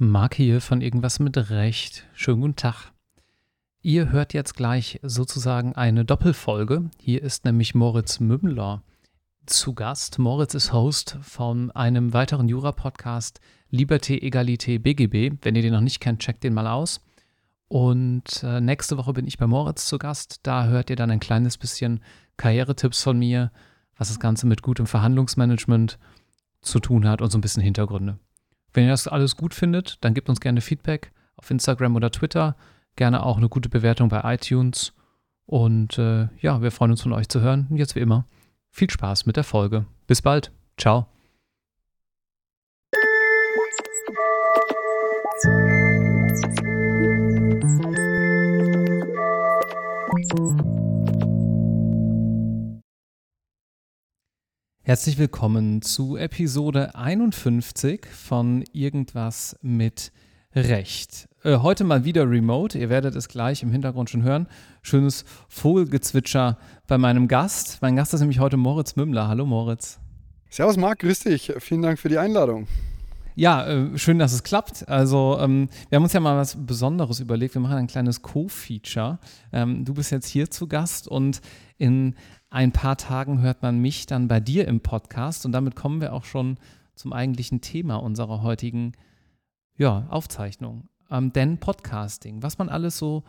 Marc hier von Irgendwas mit Recht. Schönen guten Tag. Ihr hört jetzt gleich sozusagen eine Doppelfolge. Hier ist nämlich Moritz Mümmler zu Gast. Moritz ist Host von einem weiteren Jura-Podcast Liberté, Egalité, BGB. Wenn ihr den noch nicht kennt, checkt den mal aus. Und äh, nächste Woche bin ich bei Moritz zu Gast. Da hört ihr dann ein kleines bisschen Karrieretipps von mir, was das Ganze mit gutem Verhandlungsmanagement zu tun hat und so ein bisschen Hintergründe. Wenn ihr das alles gut findet, dann gebt uns gerne Feedback auf Instagram oder Twitter. Gerne auch eine gute Bewertung bei iTunes. Und äh, ja, wir freuen uns von euch zu hören. Und jetzt wie immer, viel Spaß mit der Folge. Bis bald. Ciao. Herzlich willkommen zu Episode 51 von Irgendwas mit Recht. Äh, heute mal wieder remote. Ihr werdet es gleich im Hintergrund schon hören. Schönes Vogelgezwitscher bei meinem Gast. Mein Gast ist nämlich heute Moritz Mümmler. Hallo Moritz. Servus Marc, grüß dich. Vielen Dank für die Einladung. Ja, äh, schön, dass es klappt. Also, ähm, wir haben uns ja mal was Besonderes überlegt. Wir machen ein kleines Co-Feature. Ähm, du bist jetzt hier zu Gast und in ein paar Tagen hört man mich dann bei dir im Podcast und damit kommen wir auch schon zum eigentlichen Thema unserer heutigen ja, Aufzeichnung. Ähm, denn Podcasting, was man alles so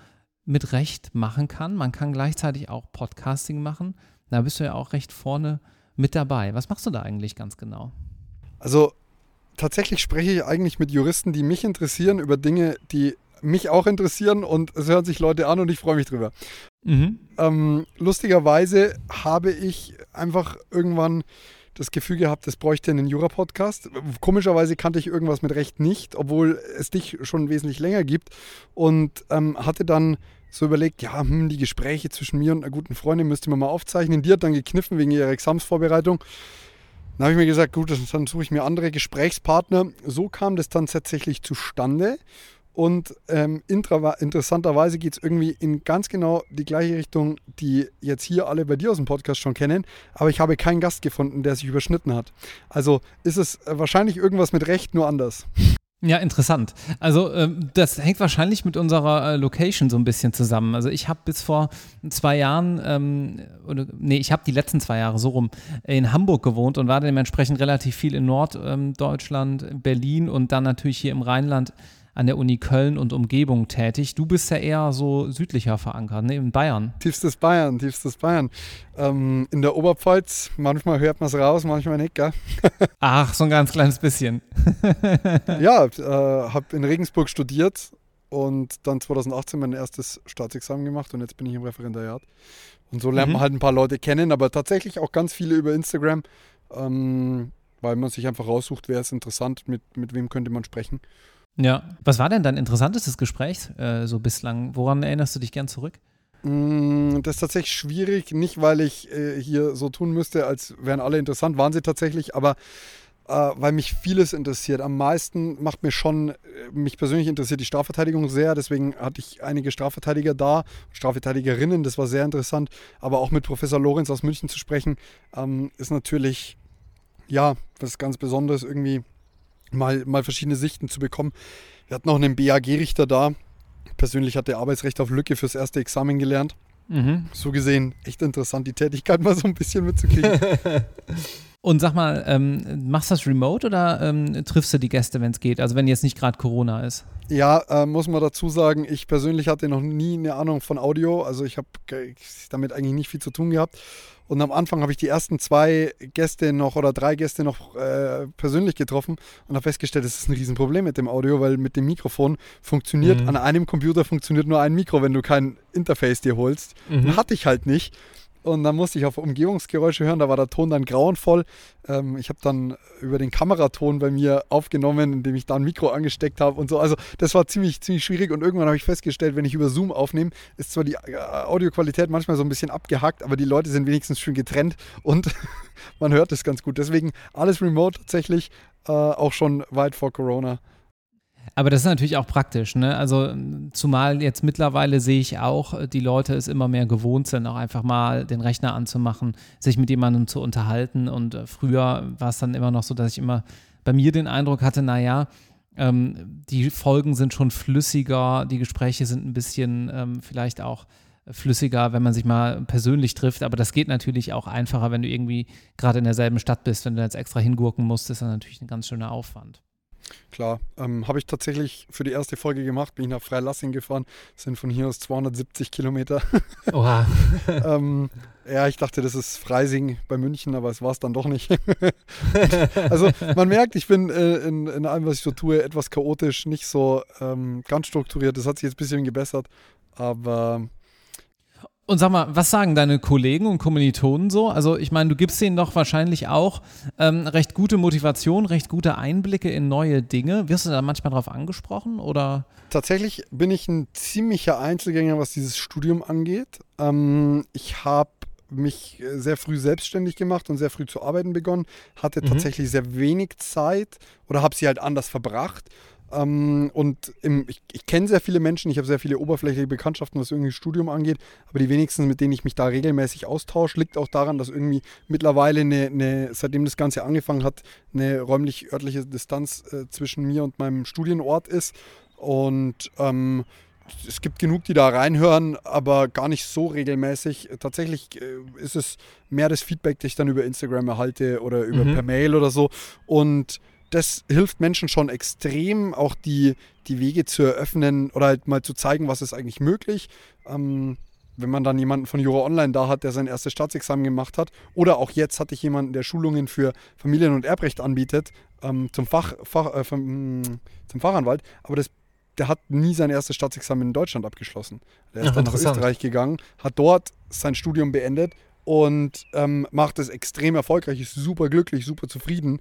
mit Recht machen kann, man kann gleichzeitig auch Podcasting machen. Da bist du ja auch recht vorne mit dabei. Was machst du da eigentlich ganz genau? Also tatsächlich spreche ich eigentlich mit Juristen, die mich interessieren über Dinge, die mich auch interessieren und es hören sich Leute an und ich freue mich drüber. Mhm. Ähm, lustigerweise habe ich einfach irgendwann das Gefühl gehabt, es bräuchte einen Jura-Podcast. Komischerweise kannte ich irgendwas mit Recht nicht, obwohl es dich schon wesentlich länger gibt und ähm, hatte dann so überlegt, ja, hm, die Gespräche zwischen mir und einer guten Freundin müsste man mal aufzeichnen. Die hat dann gekniffen wegen ihrer Examsvorbereitung. Dann habe ich mir gesagt, gut, dann suche ich mir andere Gesprächspartner. So kam das dann tatsächlich zustande. Und ähm, interessanterweise geht es irgendwie in ganz genau die gleiche Richtung, die jetzt hier alle bei dir aus dem Podcast schon kennen. Aber ich habe keinen Gast gefunden, der sich überschnitten hat. Also ist es äh, wahrscheinlich irgendwas mit Recht, nur anders. Ja, interessant. Also ähm, das hängt wahrscheinlich mit unserer äh, Location so ein bisschen zusammen. Also ich habe bis vor zwei Jahren, ähm, oder nee, ich habe die letzten zwei Jahre so rum in Hamburg gewohnt und war dementsprechend relativ viel in Norddeutschland, ähm, Berlin und dann natürlich hier im Rheinland an der Uni Köln und Umgebung tätig. Du bist ja eher so südlicher verankert, ne? in Bayern. Tiefstes Bayern, tiefstes Bayern. Ähm, in der Oberpfalz, manchmal hört man es raus, manchmal nicht, gell? Ach, so ein ganz kleines bisschen. ja, äh, habe in Regensburg studiert und dann 2018 mein erstes Staatsexamen gemacht und jetzt bin ich im Referendariat. Und so lernt mhm. man halt ein paar Leute kennen, aber tatsächlich auch ganz viele über Instagram, ähm, weil man sich einfach raussucht, wer ist interessant, mit, mit wem könnte man sprechen. Ja. Was war denn dein interessantestes Gespräch äh, so bislang? Woran erinnerst du dich gern zurück? Mm, das ist tatsächlich schwierig, nicht weil ich äh, hier so tun müsste, als wären alle interessant, waren sie tatsächlich, aber äh, weil mich vieles interessiert. Am meisten macht mir schon, äh, mich persönlich interessiert die Strafverteidigung sehr, deswegen hatte ich einige Strafverteidiger da, Strafverteidigerinnen, das war sehr interessant, aber auch mit Professor Lorenz aus München zu sprechen, ähm, ist natürlich, ja, was ganz Besonderes irgendwie mal, mal verschiedene Sichten zu bekommen. Wir hatten noch einen BAG-Richter da. Persönlich hat der Arbeitsrecht auf Lücke fürs erste Examen gelernt. Mhm. So gesehen echt interessant, die Tätigkeit mal so ein bisschen mitzukriegen. Und sag mal, ähm, machst du das remote oder ähm, triffst du die Gäste, wenn es geht? Also wenn jetzt nicht gerade Corona ist? Ja, äh, muss man dazu sagen, ich persönlich hatte noch nie eine Ahnung von Audio. Also ich habe damit eigentlich nicht viel zu tun gehabt. Und am Anfang habe ich die ersten zwei Gäste noch oder drei Gäste noch äh, persönlich getroffen und habe festgestellt, das ist ein Riesenproblem mit dem Audio, weil mit dem Mikrofon funktioniert, mhm. an einem Computer funktioniert nur ein Mikro, wenn du kein Interface dir holst. Mhm. Hatte ich halt nicht. Und dann musste ich auf Umgebungsgeräusche hören, da war der Ton dann grauenvoll. Ähm, ich habe dann über den Kameraton bei mir aufgenommen, indem ich da ein Mikro angesteckt habe und so. Also das war ziemlich, ziemlich schwierig und irgendwann habe ich festgestellt, wenn ich über Zoom aufnehme, ist zwar die äh, Audioqualität manchmal so ein bisschen abgehackt, aber die Leute sind wenigstens schön getrennt und man hört es ganz gut. Deswegen alles remote tatsächlich, äh, auch schon weit vor Corona. Aber das ist natürlich auch praktisch, ne? Also zumal jetzt mittlerweile sehe ich auch, die Leute es immer mehr gewohnt sind, auch einfach mal den Rechner anzumachen, sich mit jemandem zu unterhalten. Und äh, früher war es dann immer noch so, dass ich immer bei mir den Eindruck hatte, naja, Ähm, die Folgen sind schon flüssiger, die Gespräche sind ein bisschen ähm, vielleicht auch flüssiger, wenn man sich mal persönlich trifft. Aber das geht natürlich auch einfacher, wenn du irgendwie gerade in derselben Stadt bist. Wenn du jetzt extra hingurken musst, ist das natürlich ein ganz schöner Aufwand. Klar, ähm, habe ich tatsächlich für die erste Folge gemacht, bin ich nach Freilassing gefahren, sind von hier aus 270 Kilometer. Oha. ähm, ja, ich dachte, das ist Freising bei München, aber es war es dann doch nicht. also man merkt, ich bin äh, in, in, allem, was ich so tue, etwas chaotisch, nicht so ähm, ganz strukturiert. Das hat sich jetzt ein bisschen gebessert, aber und sag mal, was sagen deine Kollegen und Kommilitonen so? Also ich meine, du gibst denen doch wahrscheinlich auch ähm, recht gute Motivation, recht gute Einblicke in neue Dinge. Wirst du da manchmal drauf angesprochen oder? Tatsächlich bin ich ein ziemlicher Einzelgänger, was dieses Studium angeht. Ähm, ich habe mich sehr früh selbstständig gemacht und sehr früh zu arbeiten begonnen, hatte mhm. tatsächlich sehr wenig Zeit oder habe sie halt anders verbracht ähm, und im, ich, ich kenne sehr viele Menschen, ich habe sehr viele oberflächliche Bekanntschaften, was irgendwie Studium angeht, aber die wenigsten, mit denen ich mich da regelmäßig austausche, liegt auch daran, dass irgendwie mittlerweile, eine, eine, seitdem das Ganze angefangen hat, eine räumlich-örtliche Distanz äh, zwischen mir und meinem Studienort ist. Und ähm, es gibt genug, die da reinhören, aber gar nicht so regelmäßig. Tatsächlich äh, ist es mehr das Feedback, das ich dann über Instagram erhalte oder über mhm. per Mail oder so. Und das hilft Menschen schon extrem, auch die, die Wege zu eröffnen oder halt mal zu zeigen, was ist eigentlich möglich. Ähm, wenn man dann jemanden von Jura Online da hat, der sein erstes Staatsexamen gemacht hat, oder auch jetzt hatte ich jemanden, der Schulungen für Familien- und Erbrecht anbietet, ähm, zum, Fach, Fach äh, vom, zum Fachanwalt, aber das, der hat nie sein erstes Staatsexamen in Deutschland abgeschlossen. Der ist Ach, dann nach Österreich gegangen, hat dort sein Studium beendet und ähm, macht es extrem erfolgreich, ist super glücklich, super zufrieden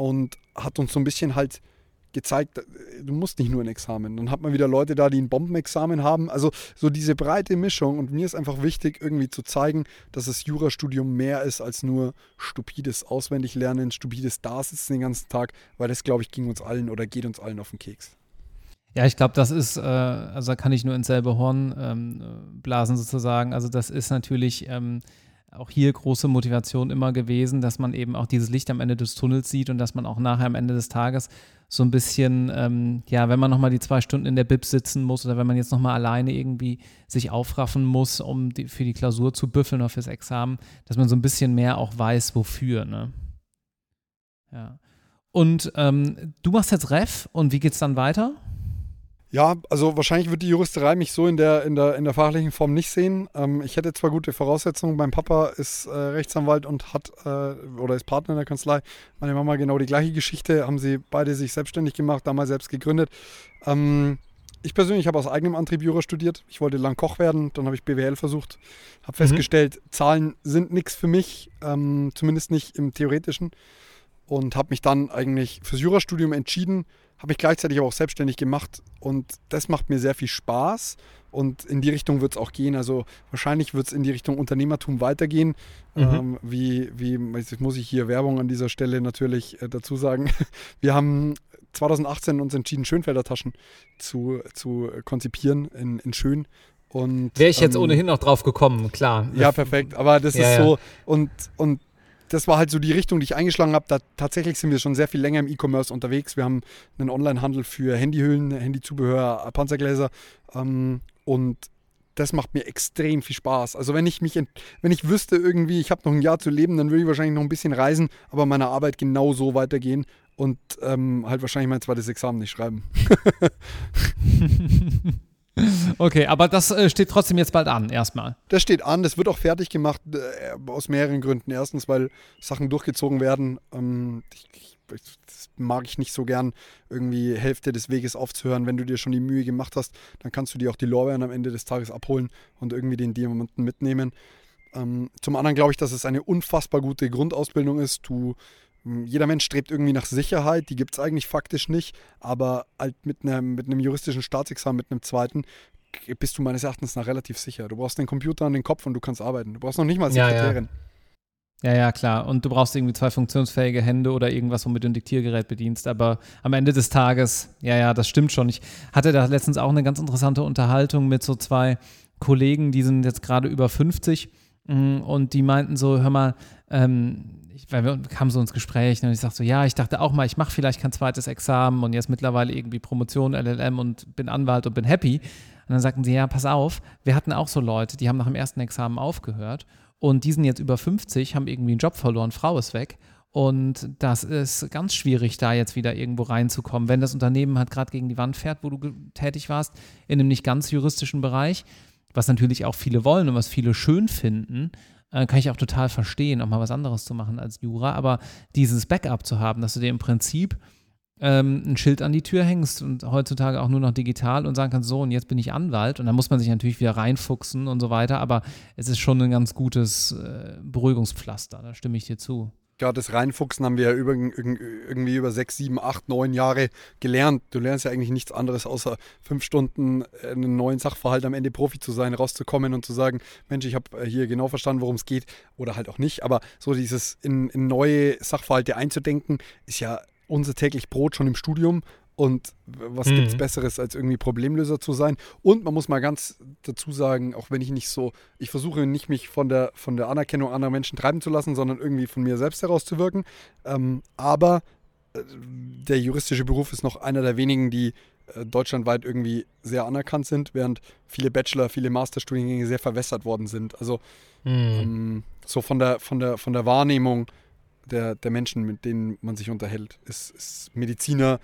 und hat uns so ein bisschen halt gezeigt, äh, du musst nicht nur ein Examen. Dann hat man wieder Leute da, die ein Bombenexamen haben. Also so diese breite Mischung. Und mir ist einfach wichtig, irgendwie zu zeigen, dass das Jurastudium mehr ist als nur stupides Auswendiglernen, stupides Dasitzen den ganzen Tag, weil das, glaube ich, ging uns allen oder geht uns allen auf den Keks. Ja, ich glaube, das ist, äh, also da kann ich nur ins selbe Horn ähm, blasen sozusagen. Also das ist natürlich ähm, auch hier große Motivation immer gewesen, dass man eben auch dieses Licht am Ende des Tunnels sieht und dass man auch nachher am Ende des Tages so ein bisschen, ähm, ja, wenn man nochmal die zwei Stunden in der Bib sitzen muss oder wenn man jetzt nochmal alleine irgendwie sich aufraffen muss, um die, für die Klausur zu büffeln oder fürs Examen, dass man so ein bisschen mehr auch weiß, wofür, ne? Ja. Und ähm, du machst jetzt Ref und wie geht's dann weiter? Ja, also wahrscheinlich wird die Juristerei mich so in der, in der, in der fachlichen Form nicht sehen. Ähm, ich hätte zwar gute Voraussetzungen, mein Papa ist äh, Rechtsanwalt und hat äh, oder ist Partner in der Kanzlei. Meine Mama genau die gleiche Geschichte, haben sie beide sich selbstständig gemacht, damals selbst gegründet. Ähm, ich persönlich habe aus eigenem Antrieb Jura studiert. Ich wollte lang Koch werden, dann habe ich BWL versucht, habe mhm. festgestellt, Zahlen sind nichts für mich, ähm, zumindest nicht im Theoretischen. Und habe mich dann eigentlich fürs Jurastudium entschieden, habe mich gleichzeitig aber auch selbstständig gemacht und das macht mir sehr viel Spaß und in die Richtung wird es auch gehen. Also wahrscheinlich wird es in die Richtung Unternehmertum weitergehen. Mhm. Ähm, wie, wie, jetzt muss ich hier Werbung an dieser Stelle natürlich äh, dazu sagen. Wir haben 2018 uns entschieden, Schönfelder Taschen zu, zu konzipieren in, in Schön. Wäre ich jetzt ähm, ohnehin noch drauf gekommen, klar. Ja, perfekt. Aber das ja, ist so. Und, und das war halt so die Richtung, die ich eingeschlagen habe. Da, tatsächlich sind wir schon sehr viel länger im E-Commerce unterwegs. Wir haben einen Online-Handel für Handyhüllen, Handyzubehör, Panzergläser ähm, und das macht mir extrem viel Spaß. Also wenn ich mich, wenn ich wüsste irgendwie, ich habe noch ein Jahr zu leben, dann würde ich wahrscheinlich noch ein bisschen reisen, aber meine Arbeit genau so weitergehen und ähm, halt wahrscheinlich mein zweites Examen nicht schreiben. Okay, aber das äh, steht trotzdem jetzt bald an, erstmal. Das steht an, das wird auch fertig gemacht, äh, aus mehreren Gründen. Erstens, weil Sachen durchgezogen werden. Ähm, ich, ich, das mag ich nicht so gern, irgendwie Hälfte des Weges aufzuhören. Wenn du dir schon die Mühe gemacht hast, dann kannst du dir auch die Lorbeeren am Ende des Tages abholen und irgendwie den Diamanten mitnehmen. Ähm, zum anderen glaube ich, dass es eine unfassbar gute Grundausbildung ist. Du jeder Mensch strebt irgendwie nach Sicherheit, die gibt es eigentlich faktisch nicht, aber halt mit einem, mit einem juristischen Staatsexamen, mit einem zweiten, bist du meines Erachtens nach relativ sicher. Du brauchst den Computer an den Kopf und du kannst arbeiten. Du brauchst noch nicht mal Sekretärin. Ja, ja. ja, klar. Und du brauchst irgendwie zwei funktionsfähige Hände oder irgendwas, womit du ein Diktiergerät bedienst. Aber am Ende des Tages, ja, ja, das stimmt schon. Ich hatte da letztens auch eine ganz interessante Unterhaltung mit so zwei Kollegen, die sind jetzt gerade über 50 Mm, und die meinten so, hör mal, ähm, ich, weil wir kamen so ins Gespräch und ich sagte so, ja, ich dachte auch mal, ich mache vielleicht kein zweites Examen und jetzt mittlerweile irgendwie Promotion, LLM und bin Anwalt und bin happy. Und dann sagten sie, ja, pass auf, wir hatten auch so Leute, die haben nach dem ersten Examen aufgehört und die sind jetzt über 50, haben irgendwie einen Job verloren, Frau ist weg. Und das ist ganz schwierig, da jetzt wieder irgendwo reinzukommen. Wenn das Unternehmen halt gerade gegen die Wand fährt, wo du tätig warst, in einem nicht ganz juristischen Bereich, was natürlich auch viele wollen und was viele schön finden, äh, kann ich auch total verstehen, auch mal was anderes zu machen als Jura. Aber dieses Backup zu haben, dass du dir im Prinzip ähm, ein Schild an die Tür hängst und heutzutage auch nur noch digital und sagen kannst, so und jetzt bin ich Anwalt und dann muss man sich natürlich wieder reinfuchsen und so weiter, aber es ist schon ein ganz gutes äh, Beruhigungspflaster, da stimme ich dir zu. Ja, das Reinfuchsen haben wir ja über, irgendwie über sechs, sieben, acht, neun Jahre gelernt. Du lernst ja eigentlich nichts anderes, außer fünf Stunden äh, einen neuen Sachverhalt am Ende Profi zu sein, rauszukommen und zu sagen, Mensch, ich habe äh, hier genau verstanden, worum es geht oder halt auch nicht. Aber so dieses in, in neue Sachverhalte einzudenken, ist ja unser täglich Brot schon im Studium. Und was mhm. gibt es Besseres, als irgendwie Problemlöser zu sein? Und man muss mal ganz dazu sagen, auch wenn ich nicht so, ich versuche nicht mich von der, von der Anerkennung anderer Menschen treiben zu lassen, sondern irgendwie von mir selbst herauszuwirken. Ähm, aber äh, der juristische Beruf ist noch einer der wenigen, die äh, deutschlandweit irgendwie sehr anerkannt sind, während viele Bachelor, viele Masterstudiengänge sehr verwässert worden sind. Also mhm. ähm, so von der, von der, von der Wahrnehmung der, der Menschen, mit denen man sich unterhält. Ist, ist Mediziner,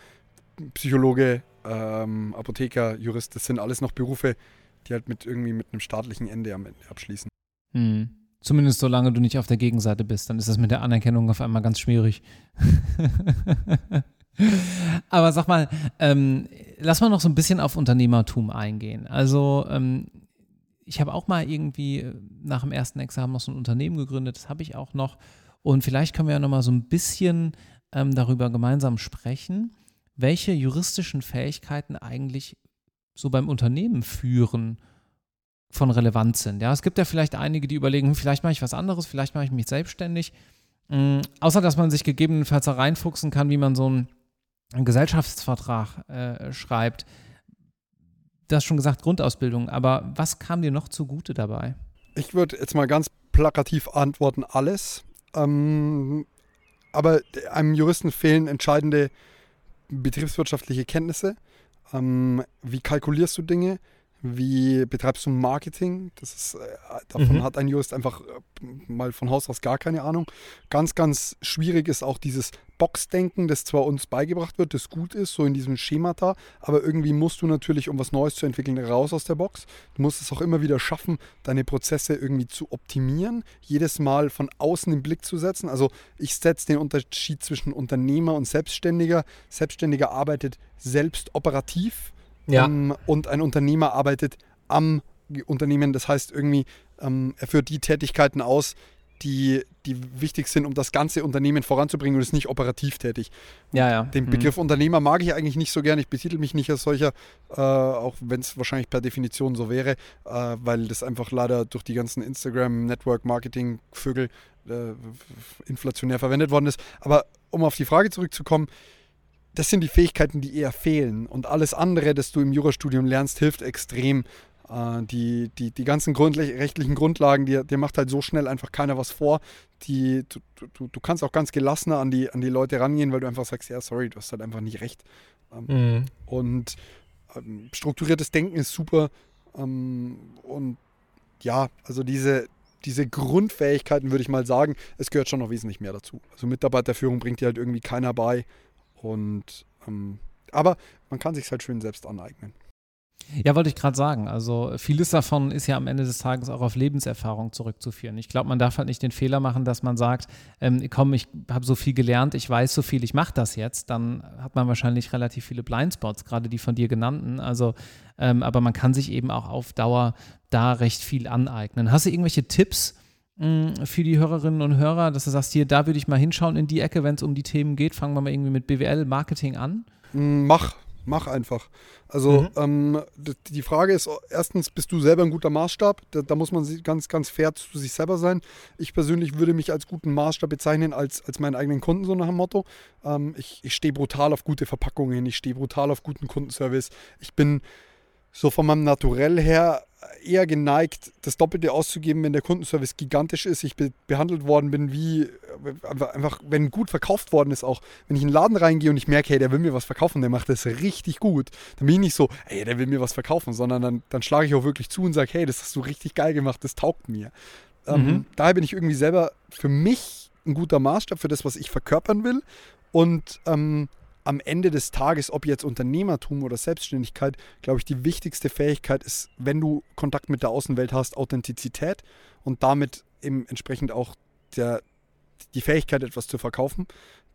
Psychologe, ähm, Apotheker, Jurist, das sind alles noch Berufe, die halt mit irgendwie mit einem staatlichen Ende am Ende abschließen. Hm. Zumindest solange du nicht auf der Gegenseite bist, dann ist das mit der Anerkennung auf einmal ganz schwierig. Aber sag mal, ähm, lass mal noch so ein bisschen auf Unternehmertum eingehen. Also ähm, ich habe auch mal irgendwie äh, nach dem ersten Examen noch so ein Unternehmen gegründet, das habe ich auch noch. Und vielleicht können wir ja nochmal so ein bisschen ähm, darüber gemeinsam sprechen, welche juristischen Fähigkeiten eigentlich so beim Unternehmen führen von Relevanz sind. Ja, es gibt ja vielleicht einige, die überlegen, hm, vielleicht mache ich was anderes, vielleicht mache ich mich selbstständig. Mhm, außer dass man sich gegebenenfalls da reinfuchsen kann, wie man so einen, einen Gesellschaftsvertrag äh, schreibt. Das schon gesagt, Grundausbildung. Aber was kam dir noch zugute dabei? Ich würde jetzt mal ganz plakativ antworten, alles. Ähm, aber einem Juristen fehlen entscheidende betriebswirtschaftliche Kenntnisse. Ähm, wie kalkulierst du Dinge? Wie betreibst du Marketing? Das ist, äh, davon mhm. hat ein Jurist einfach äh, mal von Haus aus gar keine Ahnung. Ganz, ganz schwierig ist auch dieses Boxdenken, das zwar uns beigebracht wird, das gut ist, so in diesem Schemata, aber irgendwie musst du natürlich, um was Neues zu entwickeln, raus aus der Box. Du musst es auch immer wieder schaffen, deine Prozesse irgendwie zu optimieren, jedes Mal von außen den Blick zu setzen. Also ich setze den Unterschied zwischen Unternehmer und Selbstständiger. Selbstständiger arbeitet selbst operativ ja. ähm, und ein Unternehmer arbeitet am Unternehmen. Das heißt irgendwie, ähm, er führt die Tätigkeiten aus, die, die wichtig sind, um das ganze Unternehmen voranzubringen und ist nicht operativ tätig. ja, ja. Den mhm. Begriff mhm. Unternehmer mag ich eigentlich nicht so gern. Ich betitel mich nicht als solcher, äh, auch wenn es wahrscheinlich per Definition so wäre, äh, weil das einfach leider durch die ganzen Instagram, Network Marketing, Vögel äh, inflationär verwendet worden ist. Aber um auf die Frage zurückzukommen, das sind die Fähigkeiten, die eher fehlen. Und alles andere, das du im Jurastudium lernst, hilft extrem. Äh, die, die, die ganzen rechtlichen Grundlagen, dir, dir macht halt so schnell einfach keiner was vor. Die, du, du, du kannst auch ganz gelassener an die, an die Leute rangehen, weil du einfach sagst, ja, sorry, du hast halt einfach nicht recht. Ähm, mhm. Und ähm, strukturiertes Denken ist super. Ähm, und ja, also diese, diese Grundfähigkeiten würde ich mal sagen, es gehört schon noch wesentlich mehr dazu. Also Mitarbeiterführung bringt dir halt irgendwie keiner bei. Und ähm, aber man kann sich halt schön selbst aneignen. Ja, wollte ich gerade sagen. Also vieles davon ist ja am Ende des Tages auch auf Lebenserfahrung zurückzuführen. Ich glaube, man darf halt nicht den Fehler machen, dass man sagt, ähm, komm, ich habe so viel gelernt, ich weiß so viel, ich mache das jetzt. Dann hat man wahrscheinlich relativ viele Blindspots, gerade die von dir genannten. Also, ähm, aber man kann sich eben auch auf Dauer da recht viel aneignen. Hast du irgendwelche Tipps? Mm, für die Hörerinnen und Hörer, dass du sagst, hier, da würde ich mal hinschauen in die Ecke, wenn es um die Themen geht. Fangen wir mal irgendwie mit BWL, Marketing an. Mm, mach, mach einfach. Also mhm. ähm, die Frage ist, erstens, bist du selber ein guter Maßstab? Da, da, muss man ganz, ganz fair zu sich selber sein. Ich persönlich würde mich als guten Maßstab bezeichnen, als, als meinen eigenen Kunden, so nach dem Motto. Ähm, ich ich stehe brutal auf gute Verpackungen, ich stehe brutal auf guten Kundenservice. Ich bin so von meinem Naturell her eher geneigt, das Doppelte auszugeben, wenn der Kundenservice gigantisch ist, ich be behandelt worden bin, wie äh, einfach, wenn gut verkauft worden ist auch. Wenn ich in den Laden reingehe und ich merke, hey, der will mir was verkaufen, der macht das richtig gut, dann bin ich nicht so, hey, der will mir was verkaufen, sondern dann, dann schlage ich auch wirklich zu und sage, hey, das hast du richtig geil gemacht, das taugt mir. Ähm, mhm. Ähm, daher bin ich irgendwie selber für mich ein guter Maßstab für das, was ich verkörpern will und ähm, am Ende des Tages, ob jetzt Unternehmertum oder Selbstständigkeit, glaube ich, die wichtigste Fähigkeit ist, wenn du Kontakt mit der Außenwelt hast, Authentizität und damit eben entsprechend auch der, die Fähigkeit, etwas zu verkaufen.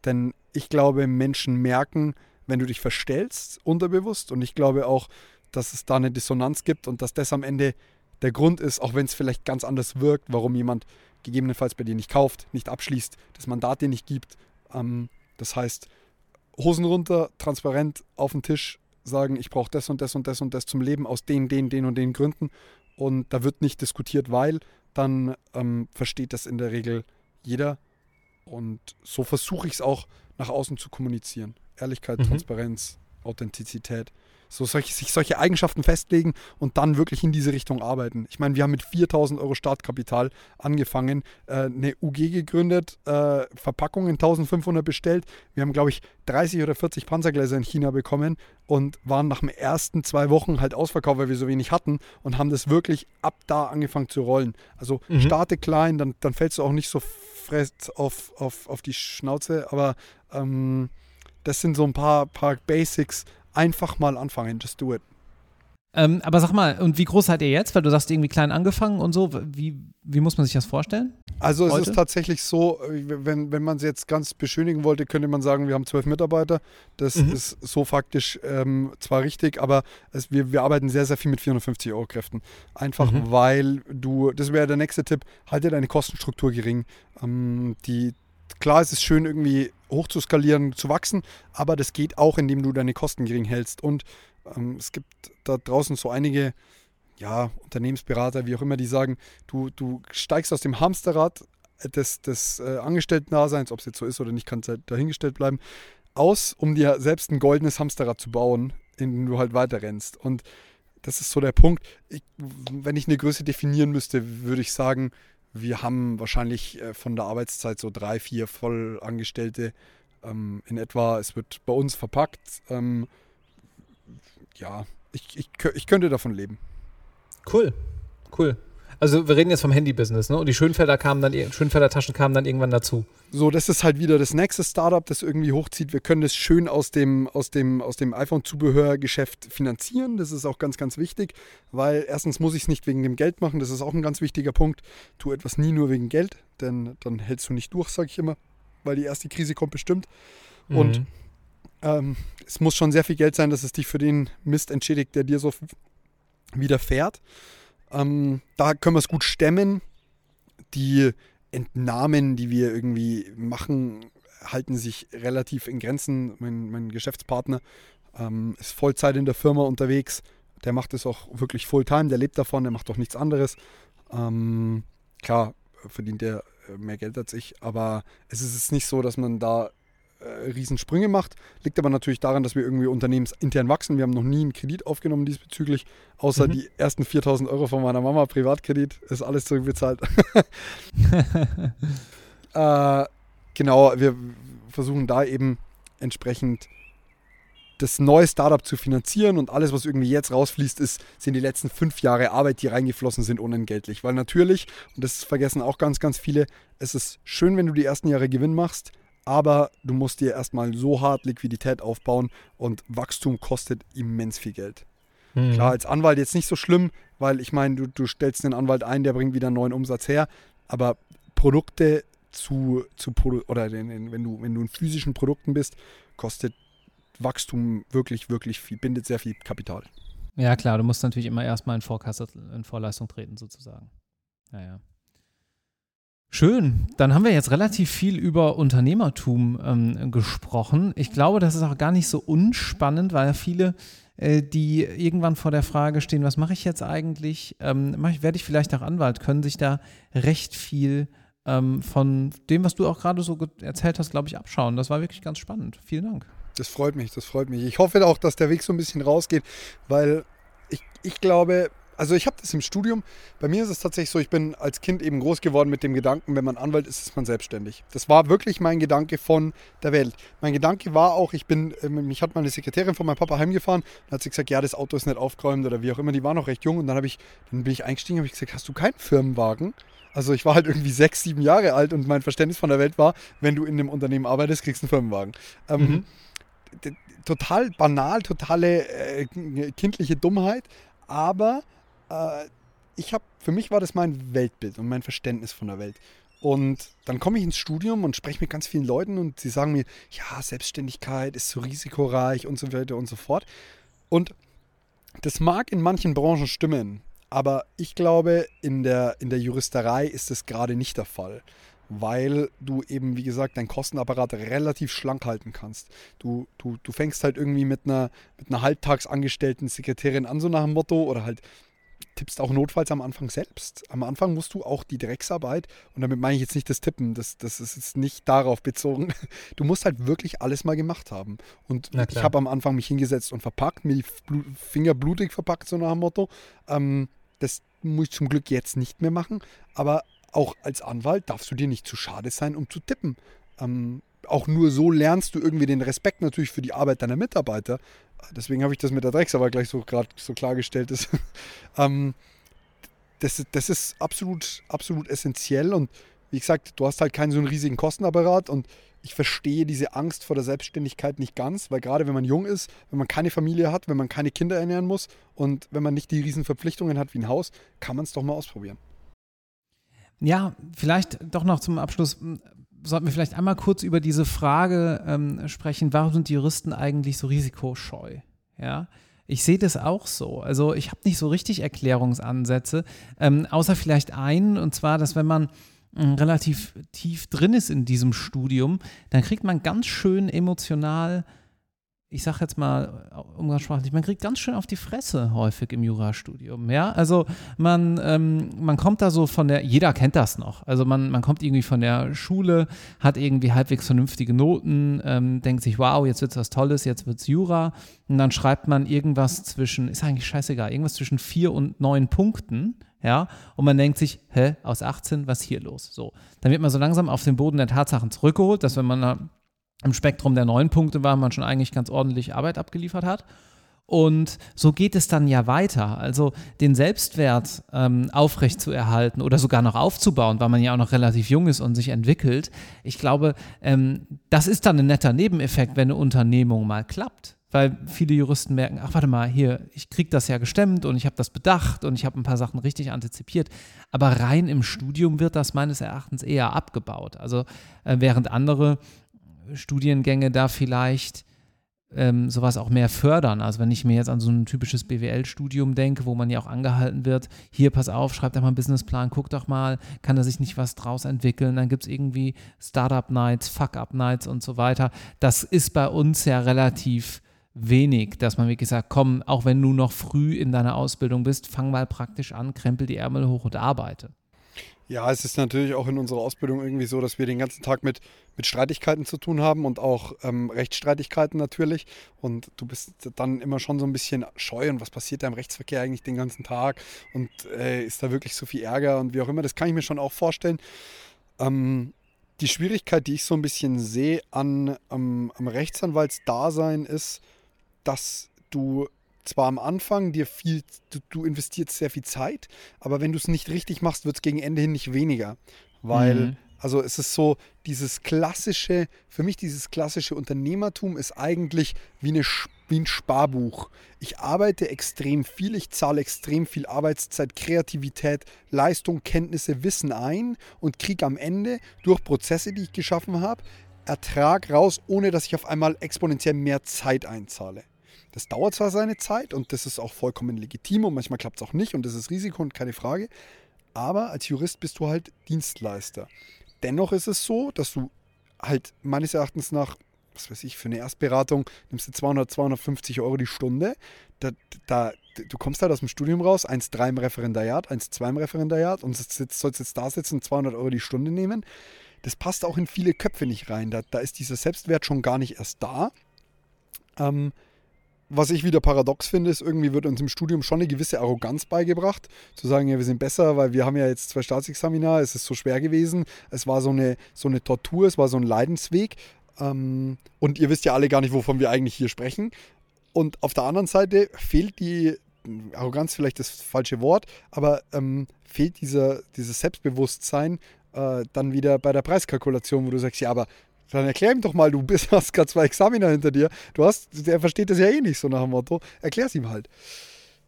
Denn ich glaube, Menschen merken, wenn du dich verstellst, unterbewusst. Und ich glaube auch, dass es da eine Dissonanz gibt und dass das am Ende der Grund ist, auch wenn es vielleicht ganz anders wirkt, warum jemand gegebenenfalls bei dir nicht kauft, nicht abschließt, das Mandat dir nicht gibt. Ähm, das heißt, Hosen runter, transparent auf den Tisch sagen, ich brauche das und das und das und das zum Leben aus den, den, den und den Gründen. Und da wird nicht diskutiert, weil dann ähm, versteht das in der Regel jeder. Und so versuche ich es auch nach außen zu kommunizieren. Ehrlichkeit, mhm. Transparenz, Authentizität so solche, sich solche Eigenschaften festlegen und dann wirklich in diese Richtung arbeiten. Ich meine, wir haben mit 4000 Euro Startkapital angefangen, äh, eine UG gegründet, äh, Verpackungen 1500 bestellt. Wir haben, glaube ich, 30 oder 40 Panzergläser in China bekommen und waren nach den ersten zwei Wochen halt ausverkauft, weil wir so wenig hatten und haben das wirklich ab da angefangen zu rollen. Also mhm. starte klein, dann, dann fällst du auch nicht so fest auf, auf, auf die Schnauze, aber ähm, das sind so ein paar, paar Basics, einfach mal anfangen. Just do it. Ähm, aber sag mal, und wie groß seid ihr jetzt? Weil du sagst, irgendwie klein angefangen und so. Wie, wie muss man sich das vorstellen? Also es ist tatsächlich so, wenn, wenn man es jetzt ganz beschönigen wollte, könnte man sagen, wir haben zwölf Mitarbeiter. Das mhm. ist so faktisch ähm, zwar richtig, aber es, wir, wir arbeiten sehr, sehr viel mit 450 Euro Kräften. Einfach mhm. weil du, das wäre der nächste Tipp, halte deine Kostenstruktur gering. Ähm, die, klar, es ist schön irgendwie hoch zu skalieren, zu wachsen, aber das geht auch, indem du deine Kosten gering hältst. Und ähm, es gibt da draußen so einige ja, Unternehmensberater, wie auch immer, die sagen, du, du steigst aus dem Hamsterrad des, des äh, Angestellten-Daseins, ob es jetzt so ist oder nicht, kann halt dahingestellt bleiben, aus, um dir selbst ein goldenes Hamsterrad zu bauen, in dem du halt weiter rennst. Und das ist so der Punkt. Ich, wenn ich eine Größe definieren müsste, würde ich sagen, wir haben wahrscheinlich äh, von der Arbeitszeit so drei, vier Vollangestellte ähm, in etwa. Es wird bei uns verpackt. Ähm, ja, ich, ich, ich könnte davon leben. Cool, cool. Also wir reden jetzt vom Handy-Business, ne? Und die Schönfelder kamen dann, Schönfelder Taschen kamen dann irgendwann dazu. So, das ist halt wieder das nächste Startup, das irgendwie hochzieht. Wir können das schön aus dem, aus dem, aus dem iPhone-Zubehörgeschäft finanzieren. Das ist auch ganz, ganz wichtig, weil erstens muss ich es nicht wegen dem Geld machen. Das ist auch ein ganz wichtiger Punkt. Tu etwas nie nur wegen Geld, denn dann hältst du nicht durch, sage ich immer, weil die erste Krise kommt bestimmt. Mhm. Und ähm, es muss schon sehr viel Geld sein, dass es dich für den Mist entschädigt, der dir so widerfährt. Ähm, da können wir es gut stemmen. Die Entnahmen, die wir irgendwie machen, halten sich relativ in Grenzen. Mein, mein Geschäftspartner ähm, ist Vollzeit in der Firma unterwegs. Der macht es auch wirklich Fulltime, der lebt davon, der macht doch nichts anderes. Ähm, klar, verdient er mehr Geld als ich, aber es ist nicht so, dass man da äh, Riesensprünge macht. Liegt aber natürlich daran, dass wir irgendwie unternehmensintern wachsen. Wir haben noch nie einen Kredit aufgenommen diesbezüglich, außer mhm. die ersten 4000 Euro von meiner Mama Privatkredit. Ist alles zurückbezahlt. äh, genau, wir versuchen da eben entsprechend das neue Startup zu finanzieren und alles, was irgendwie jetzt rausfließt, ist, sind die letzten fünf Jahre Arbeit, die reingeflossen sind, unentgeltlich. Weil natürlich, und das vergessen auch ganz, ganz viele, es ist schön, wenn du die ersten Jahre Gewinn machst, aber du musst dir erstmal so hart Liquidität aufbauen und Wachstum kostet immens viel Geld. Mhm. Klar, als Anwalt jetzt nicht so schlimm, weil ich meine, du, du stellst einen Anwalt ein, der bringt wieder einen neuen Umsatz her, aber Produkte zu, zu oder wenn, du, wenn du in physischen Produkten bist, kostet Wachstum wirklich, wirklich viel, bindet sehr viel Kapital. Ja, klar, du musst natürlich immer erstmal in, Vorkasse, in Vorleistung treten, sozusagen. Ja, ja. Schön. Dann haben wir jetzt relativ viel über Unternehmertum ähm, gesprochen. Ich glaube, das ist auch gar nicht so unspannend, weil viele, äh, die irgendwann vor der Frage stehen, was mache ich jetzt eigentlich? Ähm, werde ich vielleicht auch Anwalt? Können sich da recht viel ähm, von dem, was du auch gerade so erzählt hast, glaube ich, abschauen. Das war wirklich ganz spannend. Vielen Dank. Das freut mich, das freut mich. Ich hoffe auch, dass der Weg so ein bisschen rausgeht, weil ich, ich glaube, also ich habe das im Studium. Bei mir ist es tatsächlich so, ich bin als Kind eben groß geworden mit dem Gedanken, wenn man Anwalt ist, ist man selbstständig. Das war wirklich mein Gedanke von der Welt. Mein Gedanke war auch, ich bin, äh, mich hat mal eine Sekretärin von meinem Papa heimgefahren und hat sie gesagt, ja, das Auto ist nicht aufgeräumt oder wie auch immer. Die war noch recht jung und dann habe ich, dann bin ich eingestiegen, habe ich gesagt, hast du keinen Firmenwagen? Also ich war halt irgendwie sechs, sieben Jahre alt und mein Verständnis von der Welt war, wenn du in dem Unternehmen arbeitest, kriegst du einen Firmenwagen. Ähm, mhm. Total banal, totale äh, kindliche Dummheit, aber äh, ich habe, für mich war das mein Weltbild und mein Verständnis von der Welt. Und dann komme ich ins Studium und spreche mit ganz vielen Leuten und sie sagen mir, ja, Selbstständigkeit ist so risikoreich und so weiter und so fort. Und das mag in manchen Branchen stimmen, aber ich glaube, in der, in der Juristerei ist das gerade nicht der Fall, weil du eben, wie gesagt, deinen Kostenapparat relativ schlank halten kannst. Du, du, du fängst halt irgendwie mit einer, mit einer halbtagsangestellten Sekretärin an, so nach dem Motto, oder halt tippst auch notfalls am Anfang selbst. Am Anfang musst du auch die Drecksarbeit, und damit meine ich jetzt nicht das Tippen, das, das ist jetzt nicht darauf bezogen. Du musst halt wirklich alles mal gemacht haben. Und ich habe am Anfang mich hingesetzt und verpackt, mir die Finger blutig verpackt, so nach dem Motto. Ähm, das muss ich zum Glück jetzt nicht mehr machen. Aber auch als Anwalt darfst du dir nicht zu schade sein, um zu tippen. Ähm, auch nur so lernst du irgendwie den Respekt natürlich für die Arbeit deiner Mitarbeiter. Deswegen habe ich das mit der Drecksarbeit gleich so gerade so klargestellt. Ist. ähm, das, das ist absolut, absolut essentiell und wie gesagt, du hast halt keinen so einen riesigen Kostenapparat und ich verstehe diese Angst vor der Selbstständigkeit nicht ganz, weil gerade wenn man jung ist, wenn man keine Familie hat, wenn man keine Kinder ernähren muss und wenn man nicht die riesen Verpflichtungen hat wie ein Haus, kann man es doch mal ausprobieren. Ja, vielleicht doch noch zum Abschluss sollten wir vielleicht einmal kurz über diese Frage ähm, sprechen, warum sind die Juristen eigentlich so risikoscheu? Ja, ich sehe das auch so. Also ich habe nicht so richtig Erklärungsansätze, ähm, außer vielleicht einen, und zwar, dass wenn man ähm, relativ tief drin ist in diesem Studium, dann kriegt man ganz schön emotional ich sag jetzt mal umgangssprachlich, man kriegt ganz schön auf die Fresse häufig im Jurastudium. Ja, also man, ähm, man kommt da so von der, jeder kennt das noch. Also man, man kommt irgendwie von der Schule, hat irgendwie halbwegs vernünftige Noten, ähm, denkt sich, wow, jetzt wird's was Tolles, jetzt wird's Jura. Und dann schreibt man irgendwas zwischen, ist eigentlich scheißegal, irgendwas zwischen vier und neun Punkten. Ja, und man denkt sich, hä, aus 18, was hier los? So, dann wird man so langsam auf den Boden der Tatsachen zurückgeholt, dass wenn man im Spektrum der neun Punkte war, man schon eigentlich ganz ordentlich Arbeit abgeliefert hat. Und so geht es dann ja weiter. Also den Selbstwert ähm, aufrechtzuerhalten oder sogar noch aufzubauen, weil man ja auch noch relativ jung ist und sich entwickelt. Ich glaube, ähm, das ist dann ein netter Nebeneffekt, wenn eine Unternehmung mal klappt. Weil viele Juristen merken, ach warte mal, hier, ich kriege das ja gestemmt und ich habe das bedacht und ich habe ein paar Sachen richtig antizipiert. Aber rein im Studium wird das meines Erachtens eher abgebaut. Also äh, während andere Studiengänge da vielleicht ähm, sowas auch mehr fördern. Also wenn ich mir jetzt an so ein typisches BWL-Studium denke, wo man ja auch angehalten wird, hier pass auf, schreib doch mal einen Businessplan, guck doch mal, kann da sich nicht was draus entwickeln, dann gibt es irgendwie Startup-Nights, Fuck-Up-Nights und so weiter. Das ist bei uns ja relativ wenig, dass man wirklich sagt, komm, auch wenn du noch früh in deiner Ausbildung bist, fang mal praktisch an, krempel die Ärmel hoch und arbeite. Ja, es ist natürlich auch in unserer Ausbildung irgendwie so, dass wir den ganzen Tag mit, mit Streitigkeiten zu tun haben und auch ähm, Rechtsstreitigkeiten natürlich. Und du bist dann immer schon so ein bisschen scheu und was passiert da im Rechtsverkehr eigentlich den ganzen Tag und äh, ist da wirklich so viel Ärger und wie auch immer. Das kann ich mir schon auch vorstellen. Ähm, die Schwierigkeit, die ich so ein bisschen sehe an, ähm, am Rechtsanwaltsdasein ist, dass du zwar am Anfang dir viel, du, du investierst sehr viel Zeit, aber wenn du es nicht richtig machst, wird es gegen Ende hin nicht weniger. Weil, mhm. also es ist so, dieses klassische, für mich dieses klassische Unternehmertum ist eigentlich wie, eine, wie ein Sparbuch. Ich arbeite extrem viel, ich zahle extrem viel Arbeitszeit, Kreativität, Leistung, Kenntnisse, Wissen ein und kriege am Ende durch Prozesse, die ich geschaffen habe, Ertrag raus, ohne dass ich auf einmal exponentiell mehr Zeit einzahle. Das dauert zwar seine Zeit und das ist auch vollkommen legitim und manchmal klappt es auch nicht und das ist Risiko und keine Frage. Aber als Jurist bist du halt Dienstleister. Dennoch ist es so, dass du halt meines Erachtens nach, was weiß ich, für eine Erstberatung nimmst du 200, 250 Euro die Stunde. Da, da, du kommst halt aus dem Studium raus, 1,3 im Referendariat, 1,2 im Referendariat und sollst jetzt da sitzen, 200 Euro die Stunde nehmen. Das passt auch in viele Köpfe nicht rein. Da, da ist dieser Selbstwert schon gar nicht erst da. Ähm, was ich wieder paradox finde, ist, irgendwie wird uns im Studium schon eine gewisse Arroganz beigebracht. Zu sagen, ja, wir sind besser, weil wir haben ja jetzt zwei Staatsexamina, es ist so schwer gewesen, es war so eine, so eine Tortur, es war so ein Leidensweg. Ähm, und ihr wisst ja alle gar nicht, wovon wir eigentlich hier sprechen. Und auf der anderen Seite fehlt die, Arroganz vielleicht das falsche Wort, aber ähm, fehlt dieser, dieses Selbstbewusstsein äh, dann wieder bei der Preiskalkulation, wo du sagst, ja, aber dann erklär ihm doch mal, du bist, hast gerade zwei Examiner hinter dir. Du hast, der versteht das ja eh nicht, so nach dem Motto. Erklär's ihm halt.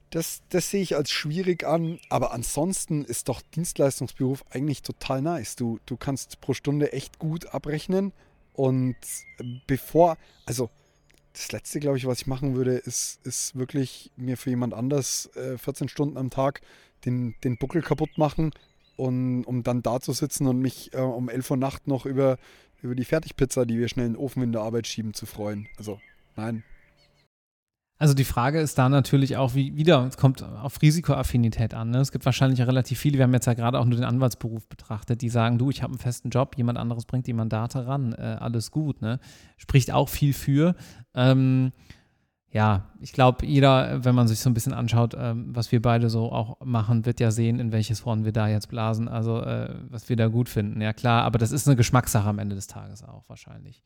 Das, das sehe ich als schwierig an. Aber ansonsten ist doch Dienstleistungsberuf eigentlich total nice. Du, du kannst pro Stunde echt gut abrechnen. Und bevor, also das Letzte, glaube ich, was ich machen würde, ist, ist wirklich mir für jemand anders äh, 14 Stunden am Tag den, den Buckel kaputt machen, und, um dann da zu sitzen und mich äh, um 11 Uhr Nacht noch über über die Fertigpizza, die wir schnell in den Ofen in der Arbeit schieben, zu freuen. Also, nein. Also die Frage ist da natürlich auch, wie wieder, es kommt auf Risikoaffinität an. Ne? Es gibt wahrscheinlich relativ viele, wir haben jetzt ja gerade auch nur den Anwaltsberuf betrachtet, die sagen, du, ich habe einen festen Job, jemand anderes bringt die Mandate ran, äh, alles gut. Ne? Spricht auch viel für. Ähm, ja, ich glaube, jeder, wenn man sich so ein bisschen anschaut, ähm, was wir beide so auch machen, wird ja sehen, in welches Horn wir da jetzt blasen, also äh, was wir da gut finden. Ja, klar, aber das ist eine Geschmackssache am Ende des Tages auch wahrscheinlich.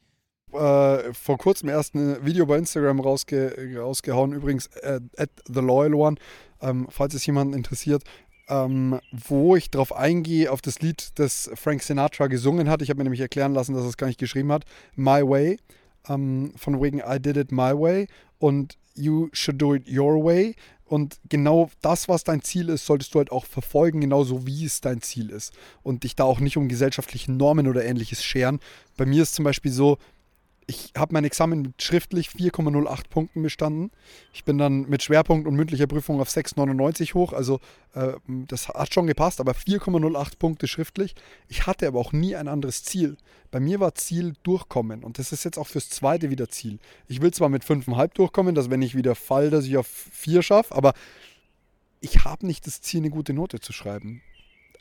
Äh, vor kurzem erst ein Video bei Instagram rausge rausgehauen, übrigens äh, at The Loyal One, ähm, falls es jemanden interessiert, ähm, wo ich darauf eingehe, auf das Lied, das Frank Sinatra gesungen hat. Ich habe mir nämlich erklären lassen, dass er es gar nicht geschrieben hat. My Way ähm, von wegen I did it my way und you should do it your way. Und genau das, was dein Ziel ist, solltest du halt auch verfolgen, genauso wie es dein Ziel ist. Und dich da auch nicht um gesellschaftliche Normen oder ähnliches scheren. Bei mir ist zum Beispiel so, ich habe mein Examen schriftlich 4,08 Punkten bestanden. Ich bin dann mit Schwerpunkt und mündlicher Prüfung auf 6,99 hoch. Also äh, das hat schon gepasst, aber 4,08 Punkte schriftlich. Ich hatte aber auch nie ein anderes Ziel. Bei mir war Ziel durchkommen und das ist jetzt auch fürs zweite wieder Ziel. Ich will zwar mit 5,5 durchkommen, dass wenn ich wieder fall, dass ich auf 4 schaffe, aber ich habe nicht das Ziel, eine gute Note zu schreiben.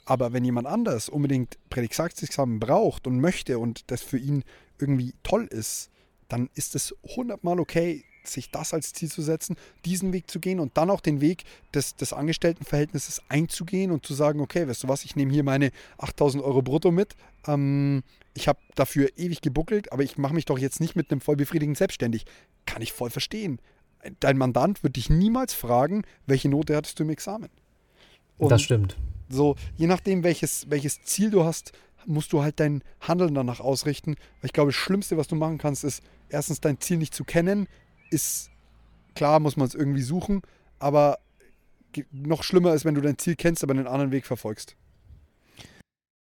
Aber wenn jemand anders unbedingt Prädikatsexamen braucht und möchte und das für ihn irgendwie toll ist, dann ist es hundertmal okay, sich das als Ziel zu setzen, diesen Weg zu gehen und dann auch den Weg des, des Angestelltenverhältnisses einzugehen und zu sagen, okay, weißt du was, ich nehme hier meine 8000 Euro brutto mit. Ähm, ich habe dafür ewig gebuckelt, aber ich mache mich doch jetzt nicht mit einem vollbefriedigend selbstständig. Kann ich voll verstehen. Dein Mandant wird dich niemals fragen, welche Note hattest du im Examen. Und das stimmt. So, je nachdem, welches, welches Ziel du hast, musst du halt dein Handeln danach ausrichten. Weil ich glaube, das Schlimmste, was du machen kannst, ist erstens dein Ziel nicht zu kennen. Ist klar, muss man es irgendwie suchen, aber noch schlimmer ist, wenn du dein Ziel kennst, aber einen anderen Weg verfolgst.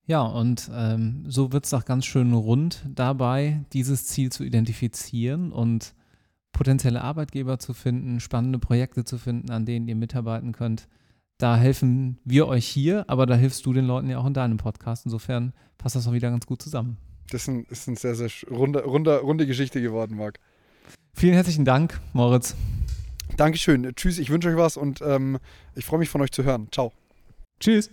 Ja, und ähm, so wird es auch ganz schön rund dabei, dieses Ziel zu identifizieren und potenzielle Arbeitgeber zu finden, spannende Projekte zu finden, an denen ihr mitarbeiten könnt. Da helfen wir euch hier, aber da hilfst du den Leuten ja auch in deinem Podcast. Insofern passt das auch wieder ganz gut zusammen. Das ist, ein, ist eine sehr, sehr runde, runde, runde Geschichte geworden, Marc. Vielen herzlichen Dank, Moritz. Dankeschön. Tschüss, ich wünsche euch was und ähm, ich freue mich von euch zu hören. Ciao. Tschüss.